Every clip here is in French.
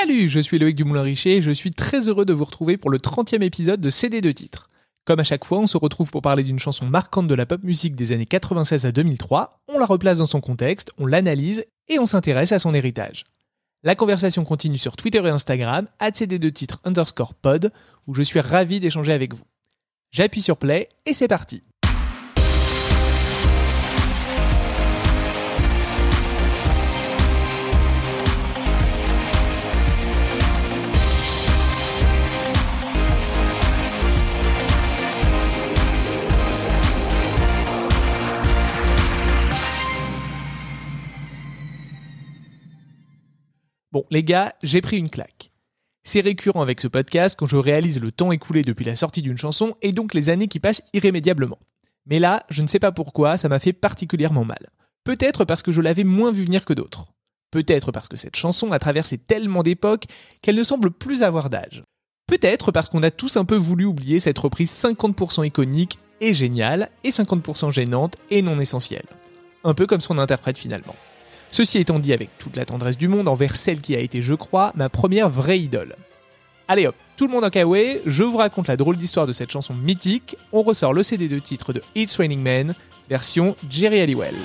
Salut, je suis Loïc Dumoulin-Richer et je suis très heureux de vous retrouver pour le 30e épisode de CD de titres. Comme à chaque fois, on se retrouve pour parler d'une chanson marquante de la pop musique des années 96 à 2003, on la replace dans son contexte, on l'analyse et on s'intéresse à son héritage. La conversation continue sur Twitter et Instagram, cd2 titres underscore pod, où je suis ravi d'échanger avec vous. J'appuie sur play et c'est parti. Bon, les gars, j'ai pris une claque. C'est récurrent avec ce podcast quand je réalise le temps écoulé depuis la sortie d'une chanson et donc les années qui passent irrémédiablement. Mais là, je ne sais pas pourquoi, ça m'a fait particulièrement mal. Peut-être parce que je l'avais moins vu venir que d'autres. Peut-être parce que cette chanson a traversé tellement d'époques qu'elle ne semble plus avoir d'âge. Peut-être parce qu'on a tous un peu voulu oublier cette reprise 50% iconique et géniale, et 50% gênante et non essentielle. Un peu comme son interprète finalement. Ceci étant dit avec toute la tendresse du monde envers celle qui a été, je crois, ma première vraie idole. Allez hop, tout le monde en kawaii, je vous raconte la drôle d'histoire de cette chanson mythique, on ressort le CD de titre de It's Raining Men, version Jerry Halliwell.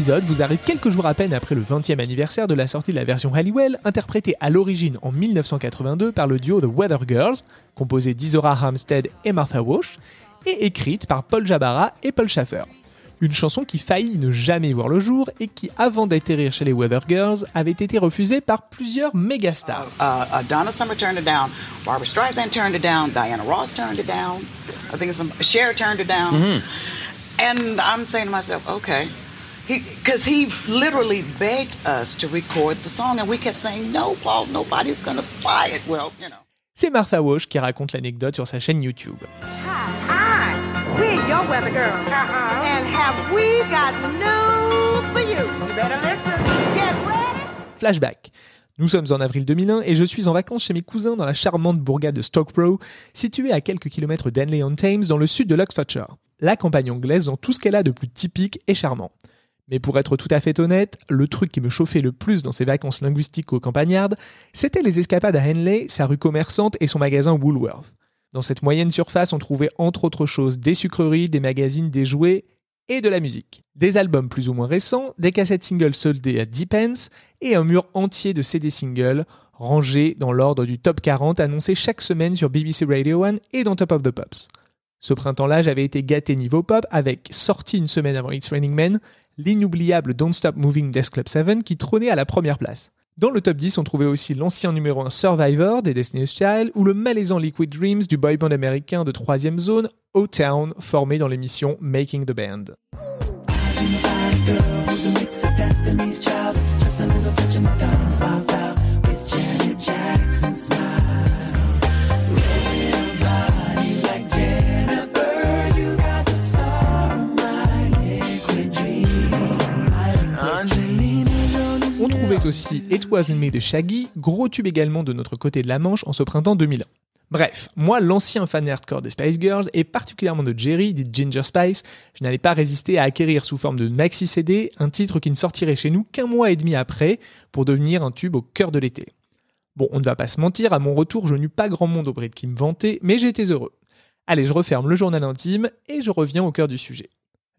Épisode vous arrive quelques jours à peine après le 20e anniversaire de la sortie de la version Halliwell, interprétée à l'origine en 1982 par le duo The Weather Girls, composé d'Isora Hampstead et Martha Wash, et écrite par Paul Jabara et Paul Schaffer. Une chanson qui faillit ne jamais voir le jour et qui, avant d'atterrir chez les Weather Girls, avait été refusée par plusieurs mégastars. Uh, uh, Donna Summer turned it down, Barbara Streisand turned it down, Diana Ross turned it down, I think some Cher turned it down, mm-hmm. and I'm saying to myself, okay, because he, he, literally begged us to record the song, and we kept saying, no, Paul, nobody's gonna buy it. Well, you know. C'est Martha Wash qui raconte l'anecdote sur sa chaîne YouTube. Hi, hi, we're your weather girl, uh-huh. and have we got news for you? You better listen. Get ready. Flashback. Nous sommes en avril 2001 et je suis en vacances chez mes cousins dans la charmante bourgade de Stockbrough, située à quelques kilomètres d'Henley-on-Thames dans le sud de l'Oxfordshire. La campagne anglaise dans tout ce qu'elle a de plus typique et charmant. Mais pour être tout à fait honnête, le truc qui me chauffait le plus dans ces vacances linguistiques aux campagnardes, c'était les escapades à Henley, sa rue commerçante et son magasin Woolworth. Dans cette moyenne surface, on trouvait entre autres choses des sucreries, des magazines, des jouets et de la musique. Des albums plus ou moins récents, des cassettes singles soldées à 10 pence et un mur entier de CD singles rangés dans l'ordre du top 40 annoncé chaque semaine sur BBC Radio 1 et dans Top of the Pops. Ce printemps-là, j'avais été gâté niveau pop avec, sorti une semaine avant It's Raining Men, l'inoubliable Don't Stop Moving Death Club 7 qui trônait à la première place. Dans le top 10, on trouvait aussi l'ancien numéro 1 Survivor des Destiny's Child ou le malaisant Liquid Dreams du boy band américain de troisième zone, O-Town, formé dans l'émission Making the Band. Aussi It Wasn't Me de Shaggy, gros tube également de notre côté de la Manche en ce printemps 2001. Bref, moi, l'ancien fan hardcore des Spice Girls, et particulièrement de Jerry, dit Ginger Spice, je n'allais pas résister à acquérir sous forme de maxi CD un titre qui ne sortirait chez nous qu'un mois et demi après, pour devenir un tube au cœur de l'été. Bon, on ne va pas se mentir, à mon retour, je n'eus pas grand monde au Brit qui me vantait, mais j'étais heureux. Allez, je referme le journal intime et je reviens au cœur du sujet.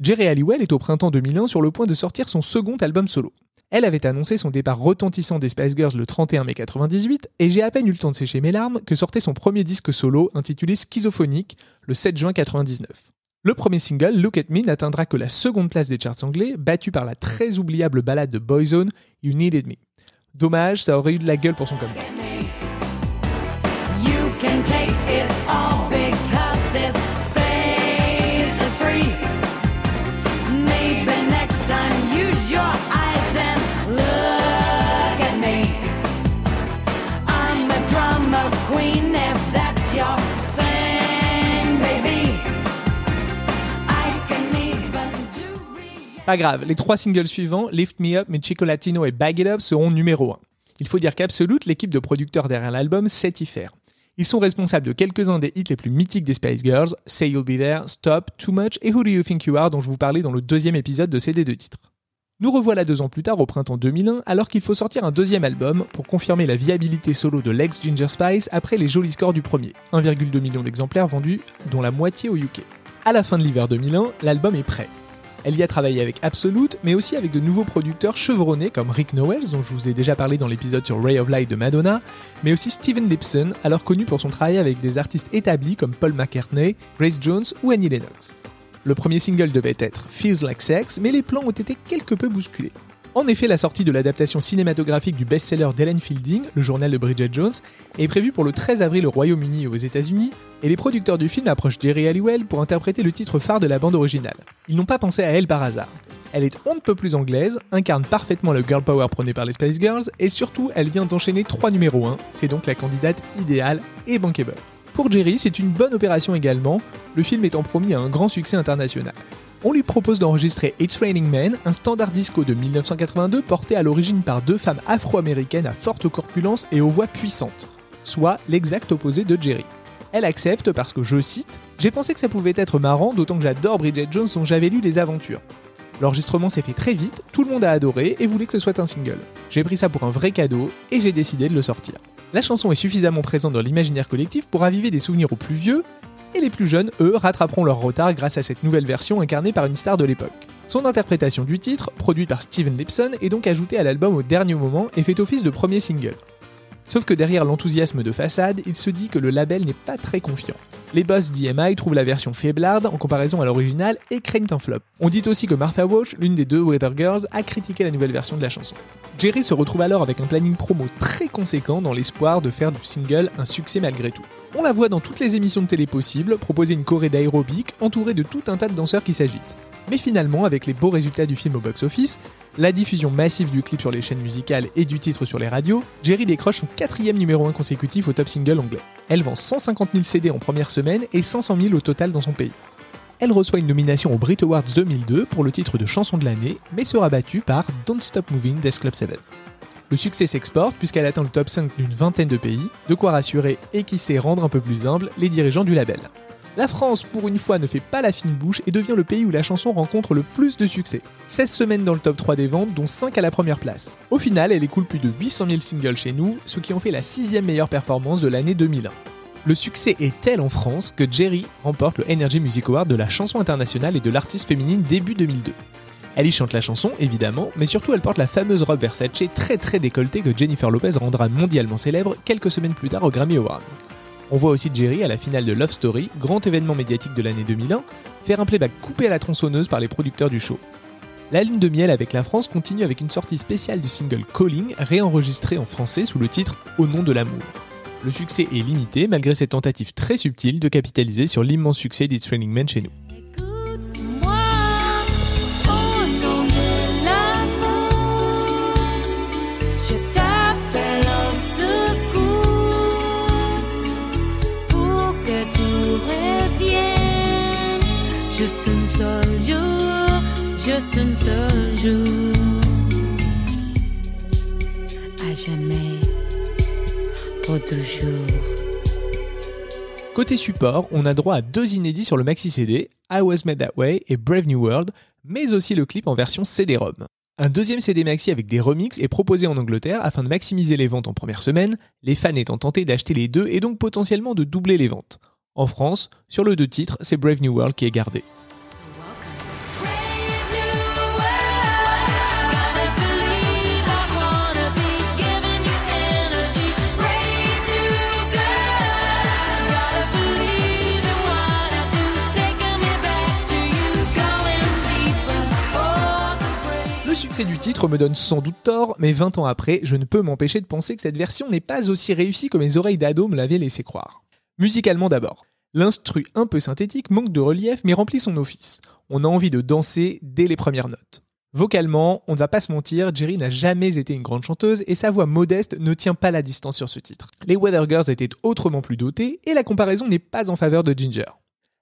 Jerry Halliwell est au printemps 2001 sur le point de sortir son second album solo. Elle avait annoncé son départ retentissant des Spice Girls le 31 mai 98 et j'ai à peine eu le temps de sécher mes larmes que sortait son premier disque solo intitulé Schizophonique le 7 juin 99. Le premier single, Look at Me, n'atteindra que la seconde place des charts anglais, battu par la très oubliable ballade de Boyzone, You Needed Me. Dommage, ça aurait eu de la gueule pour son comeback. Pas grave, les trois singles suivants, Lift Me Up, Mi Latino et Bag It Up, seront numéro 1. Il faut dire qu'Absolute, l'équipe de producteurs derrière l'album, sait y faire. Ils sont responsables de quelques-uns des hits les plus mythiques des Spice Girls, Say You'll Be There, Stop, Too Much et Who Do You Think You Are dont je vous parlais dans le deuxième épisode de CD de titres. Nous revoilà deux ans plus tard au printemps 2001 alors qu'il faut sortir un deuxième album pour confirmer la viabilité solo de l'ex Ginger Spice après les jolis scores du premier, 1,2 million d'exemplaires vendus dont la moitié au UK. À la fin de l'hiver 2001, l'album est prêt. Elle y a travaillé avec Absolute, mais aussi avec de nouveaux producteurs chevronnés comme Rick Nowels, dont je vous ai déjà parlé dans l'épisode sur Ray of Light de Madonna, mais aussi Steven Lipson, alors connu pour son travail avec des artistes établis comme Paul McCartney, Grace Jones ou Annie Lennox. Le premier single devait être Feels Like Sex, mais les plans ont été quelque peu bousculés. En effet, la sortie de l'adaptation cinématographique du best-seller d'Ellen Fielding, le journal de Bridget Jones, est prévue pour le 13 avril au Royaume-Uni et aux États-Unis, et les producteurs du film approchent Jerry Halliwell pour interpréter le titre phare de la bande originale. Ils n'ont pas pensé à elle par hasard. Elle est on ne peut plus anglaise, incarne parfaitement le girl power prôné par les Spice Girls, et surtout, elle vient d'enchaîner trois numéros 1, c'est donc la candidate idéale et bankable. Pour Jerry, c'est une bonne opération également, le film étant promis à un grand succès international. On lui propose d'enregistrer It's Raining Men, un standard disco de 1982 porté à l'origine par deux femmes afro-américaines à forte corpulence et aux voix puissantes, soit l'exact opposé de Jerry. Elle accepte parce que, je cite, J'ai pensé que ça pouvait être marrant, d'autant que j'adore Bridget Jones dont j'avais lu les aventures. L'enregistrement s'est fait très vite, tout le monde a adoré et voulait que ce soit un single. J'ai pris ça pour un vrai cadeau et j'ai décidé de le sortir. La chanson est suffisamment présente dans l'imaginaire collectif pour raviver des souvenirs aux plus vieux, et les plus jeunes, eux, rattraperont leur retard grâce à cette nouvelle version incarnée par une star de l'époque. Son interprétation du titre, produit par Steven Lipson, est donc ajoutée à l'album au dernier moment et fait office de premier single. Sauf que derrière l'enthousiasme de façade, il se dit que le label n'est pas très confiant. Les boss d'EMI trouvent la version faiblarde en comparaison à l'original et craignent un flop. On dit aussi que Martha Walsh, l'une des deux Weather Girls, a critiqué la nouvelle version de la chanson. Jerry se retrouve alors avec un planning promo très conséquent dans l'espoir de faire du single un succès malgré tout. On la voit dans toutes les émissions de télé possibles, proposer une choré d'aérobic entourée de tout un tas de danseurs qui s'agitent. Mais finalement, avec les beaux résultats du film au box-office, la diffusion massive du clip sur les chaînes musicales et du titre sur les radios, Jerry décroche son quatrième numéro 1 consécutif au top single anglais. Elle vend 150 000 CD en première semaine et 500 000 au total dans son pays. Elle reçoit une nomination aux Brit Awards 2002 pour le titre de chanson de l'année, mais sera battue par Don't Stop Moving d'S Club 7. Le succès s'exporte puisqu'elle atteint le top 5 d'une vingtaine de pays, de quoi rassurer et qui sait rendre un peu plus humble les dirigeants du label. La France, pour une fois, ne fait pas la fine bouche et devient le pays où la chanson rencontre le plus de succès. 16 semaines dans le top 3 des ventes, dont 5 à la première place. Au final, elle écoule plus de 800 000 singles chez nous, ce qui en fait la sixième meilleure performance de l'année 2001. Le succès est tel en France que Jerry remporte le Energy Music Award de la chanson internationale et de l'artiste féminine début 2002. Elle y chante la chanson, évidemment, mais surtout elle porte la fameuse robe Versace très très décolletée que Jennifer Lopez rendra mondialement célèbre quelques semaines plus tard au Grammy Awards. On voit aussi Jerry à la finale de Love Story, grand événement médiatique de l'année 2001, faire un playback coupé à la tronçonneuse par les producteurs du show. La ligne de miel avec la France continue avec une sortie spéciale du single Calling, réenregistré en français sous le titre Au nom de l'amour. Le succès est limité malgré cette tentative très subtile de capitaliser sur l'immense succès d'It's Training Men chez nous. Côté support, on a droit à deux inédits sur le maxi CD, I Was Made That Way et Brave New World, mais aussi le clip en version CD-ROM. Un deuxième CD maxi avec des remixes est proposé en Angleterre afin de maximiser les ventes en première semaine, les fans étant tentés d'acheter les deux et donc potentiellement de doubler les ventes. En France, sur le deux titres, c'est Brave New World qui est gardé. Titre me donne sans doute tort, mais 20 ans après, je ne peux m'empêcher de penser que cette version n'est pas aussi réussie que mes oreilles d'ado me l'avaient laissé croire. Musicalement d'abord. L'instru un peu synthétique manque de relief mais remplit son office. On a envie de danser dès les premières notes. Vocalement, on ne va pas se mentir, Jerry n'a jamais été une grande chanteuse et sa voix modeste ne tient pas la distance sur ce titre. Les Weather Girls étaient autrement plus dotées et la comparaison n'est pas en faveur de Ginger.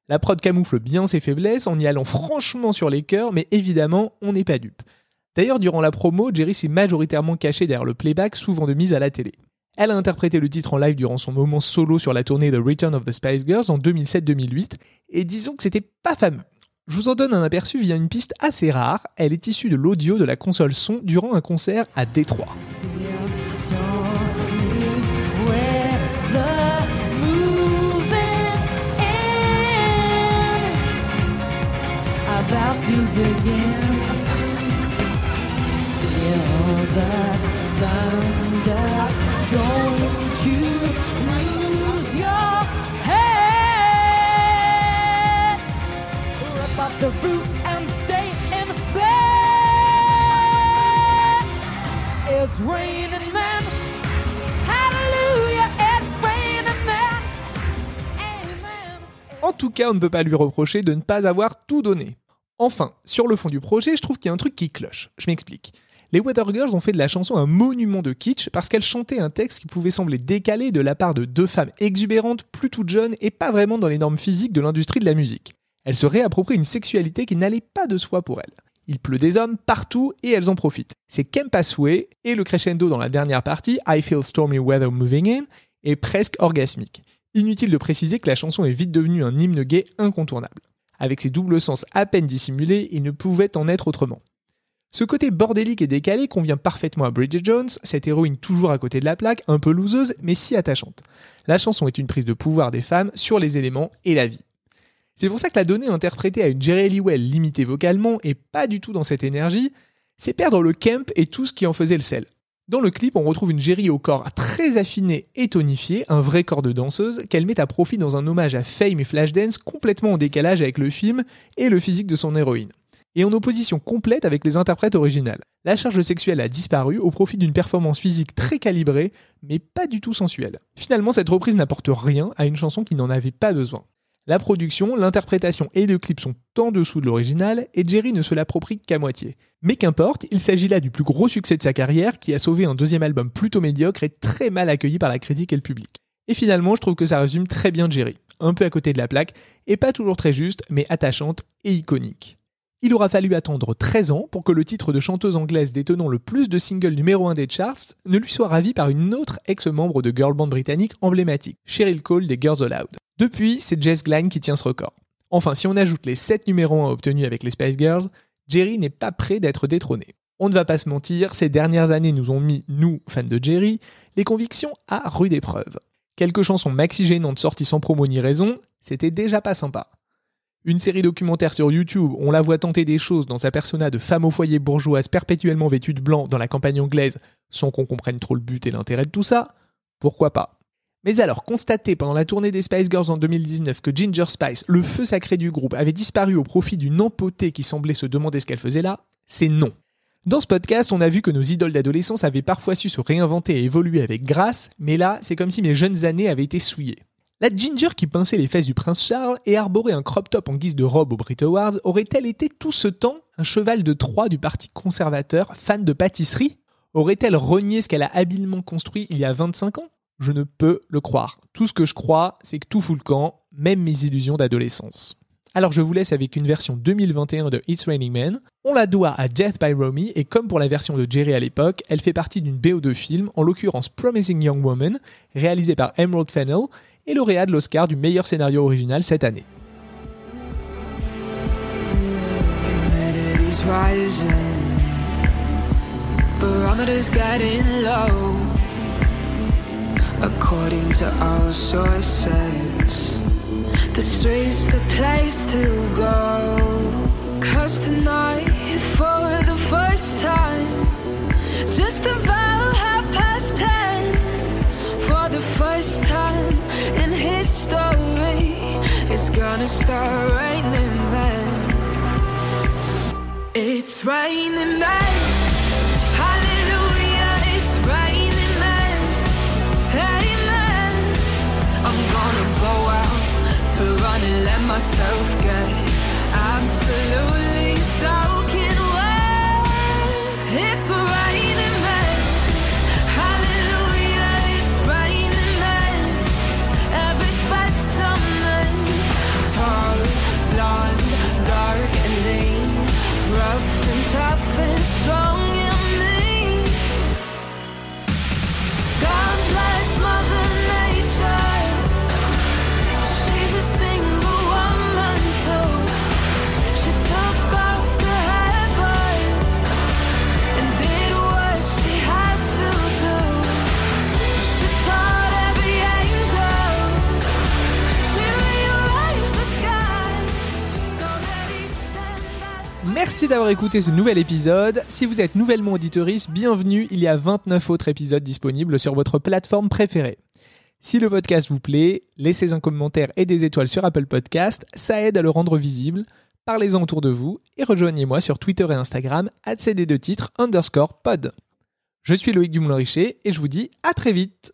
La prod camoufle bien ses faiblesses en y allant franchement sur les cœurs, mais évidemment, on n'est pas dupe. D'ailleurs, durant la promo, Jerry s'est majoritairement caché derrière le playback, souvent de mise à la télé. Elle a interprété le titre en live durant son moment solo sur la tournée The Return of the Spice Girls en 2007-2008, et disons que c'était pas fameux. Je vous en donne un aperçu via une piste assez rare, elle est issue de l'audio de la console son durant un concert à Détroit. En tout cas, on ne peut pas lui reprocher de ne pas avoir tout donné. Enfin, sur le fond du projet, je trouve qu'il y a un truc qui cloche. Je m'explique. Les Weather Girls ont fait de la chanson un monument de kitsch parce qu'elles chantaient un texte qui pouvait sembler décalé de la part de deux femmes exubérantes, plus toutes jeunes et pas vraiment dans les normes physiques de l'industrie de la musique. Elles se réapproprient une sexualité qui n'allait pas de soi pour elles. Il pleut des hommes partout et elles en profitent. C'est Campus Way et le crescendo dans la dernière partie, I Feel Stormy Weather Moving In, est presque orgasmique. Inutile de préciser que la chanson est vite devenue un hymne gay incontournable. Avec ses doubles sens à peine dissimulés, il ne pouvait en être autrement. Ce côté bordélique et décalé convient parfaitement à Bridget Jones, cette héroïne toujours à côté de la plaque, un peu loseuse, mais si attachante. La chanson est une prise de pouvoir des femmes sur les éléments et la vie. C'est pour ça que la donnée interprétée à une Jerry Lee Well limitée vocalement et pas du tout dans cette énergie, c'est perdre le camp et tout ce qui en faisait le sel. Dans le clip, on retrouve une Jerry au corps très affiné et tonifié, un vrai corps de danseuse, qu'elle met à profit dans un hommage à Fame et Flashdance complètement en décalage avec le film et le physique de son héroïne et en opposition complète avec les interprètes originales. La charge sexuelle a disparu au profit d'une performance physique très calibrée, mais pas du tout sensuelle. Finalement, cette reprise n'apporte rien à une chanson qui n'en avait pas besoin. La production, l'interprétation et le clip sont en dessous de l'original et Jerry ne se l'approprie qu'à moitié. Mais qu'importe, il s'agit là du plus gros succès de sa carrière qui a sauvé un deuxième album plutôt médiocre et très mal accueilli par la critique et le public. Et finalement, je trouve que ça résume très bien Jerry, un peu à côté de la plaque, et pas toujours très juste, mais attachante et iconique. Il aura fallu attendre 13 ans pour que le titre de chanteuse anglaise détenant le plus de singles numéro 1 des charts ne lui soit ravi par une autre ex-membre de girl band britannique emblématique, Cheryl Cole des Girls Aloud. Depuis, c'est Jess Glynne qui tient ce record. Enfin, si on ajoute les 7 numéros 1 obtenus avec les Spice Girls, Jerry n'est pas prêt d'être détrôné. On ne va pas se mentir, ces dernières années nous ont mis, nous, fans de Jerry, les convictions à rude épreuve. Quelques chansons maxi gênantes sorties sans promo ni raison, c'était déjà pas sympa. Une série documentaire sur YouTube, on la voit tenter des choses dans sa persona de femme au foyer bourgeoise perpétuellement vêtue de blanc dans la campagne anglaise, sans qu'on comprenne trop le but et l'intérêt de tout ça, pourquoi pas? Mais alors, constater pendant la tournée des Spice Girls en 2019 que Ginger Spice, le feu sacré du groupe, avait disparu au profit d'une empotée qui semblait se demander ce qu'elle faisait là, c'est non. Dans ce podcast, on a vu que nos idoles d'adolescence avaient parfois su se réinventer et évoluer avec grâce, mais là, c'est comme si mes jeunes années avaient été souillées. La Ginger qui pinçait les fesses du prince Charles et arborait un crop top en guise de robe aux Brit Awards aurait-elle été tout ce temps un cheval de Troie du parti conservateur, fan de pâtisserie? Aurait-elle renié ce qu'elle a habilement construit il y a 25 ans? Je ne peux le croire. Tout ce que je crois, c'est que tout fout le camp, même mes illusions d'adolescence. Alors je vous laisse avec une version 2021 de It's Raining Men. On la doit à Death by Romy et comme pour la version de Jerry à l'époque, elle fait partie d'une BO de film, en l'occurrence Promising Young Woman, réalisée par Emerald Fennell et lauréat de l'Oscar du meilleur scénario original cette année. According to our sources, the street's the place to go. Cause tonight, for the first time, just about half past ten, for the first time gonna start raining men. It's raining men. Hallelujah, it's raining men. I'm gonna out to run and let myself get absolutely soaking wet. It's. And tough and strong Merci d'avoir écouté ce nouvel épisode. Si vous êtes nouvellement auditoriste, bienvenue. Il y a 29 autres épisodes disponibles sur votre plateforme préférée. Si le podcast vous plaît, laissez un commentaire et des étoiles sur Apple Podcast, ça aide à le rendre visible. Parlez-en autour de vous et rejoignez-moi sur Twitter et Instagram cd2titres underscore pod. Je suis Loïc Dumoulin-Richer et je vous dis à très vite